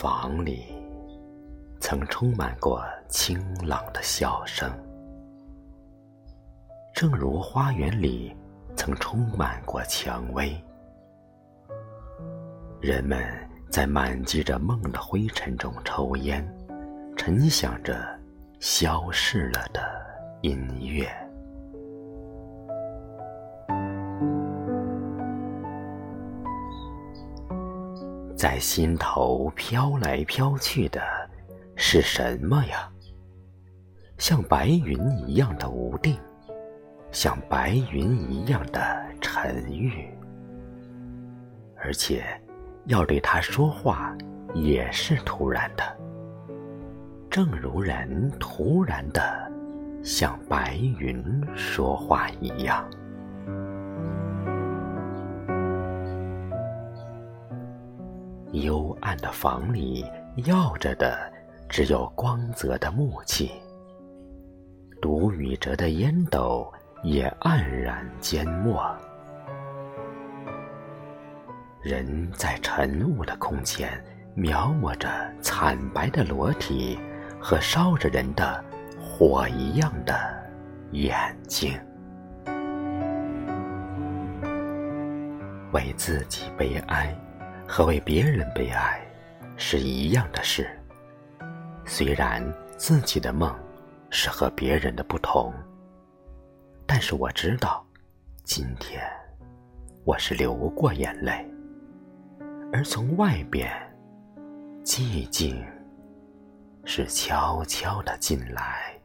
房里曾充满过清朗的笑声，正如花园里曾充满过蔷薇。人们在满积着梦的灰尘中抽烟，沉想着消逝了的音乐。在心头飘来飘去的是什么呀？像白云一样的无定，像白云一样的沉郁，而且要对他说话也是突然的，正如人突然的向白云说话一样。幽暗的房里，耀着的只有光泽的木器。独雨折的烟斗也黯然缄默。人在晨雾的空前，描摹着惨白的裸体和烧着人的火一样的眼睛。为自己悲哀。和为别人悲哀是一样的事。虽然自己的梦是和别人的不同，但是我知道，今天我是流过眼泪，而从外边，寂静是悄悄的进来。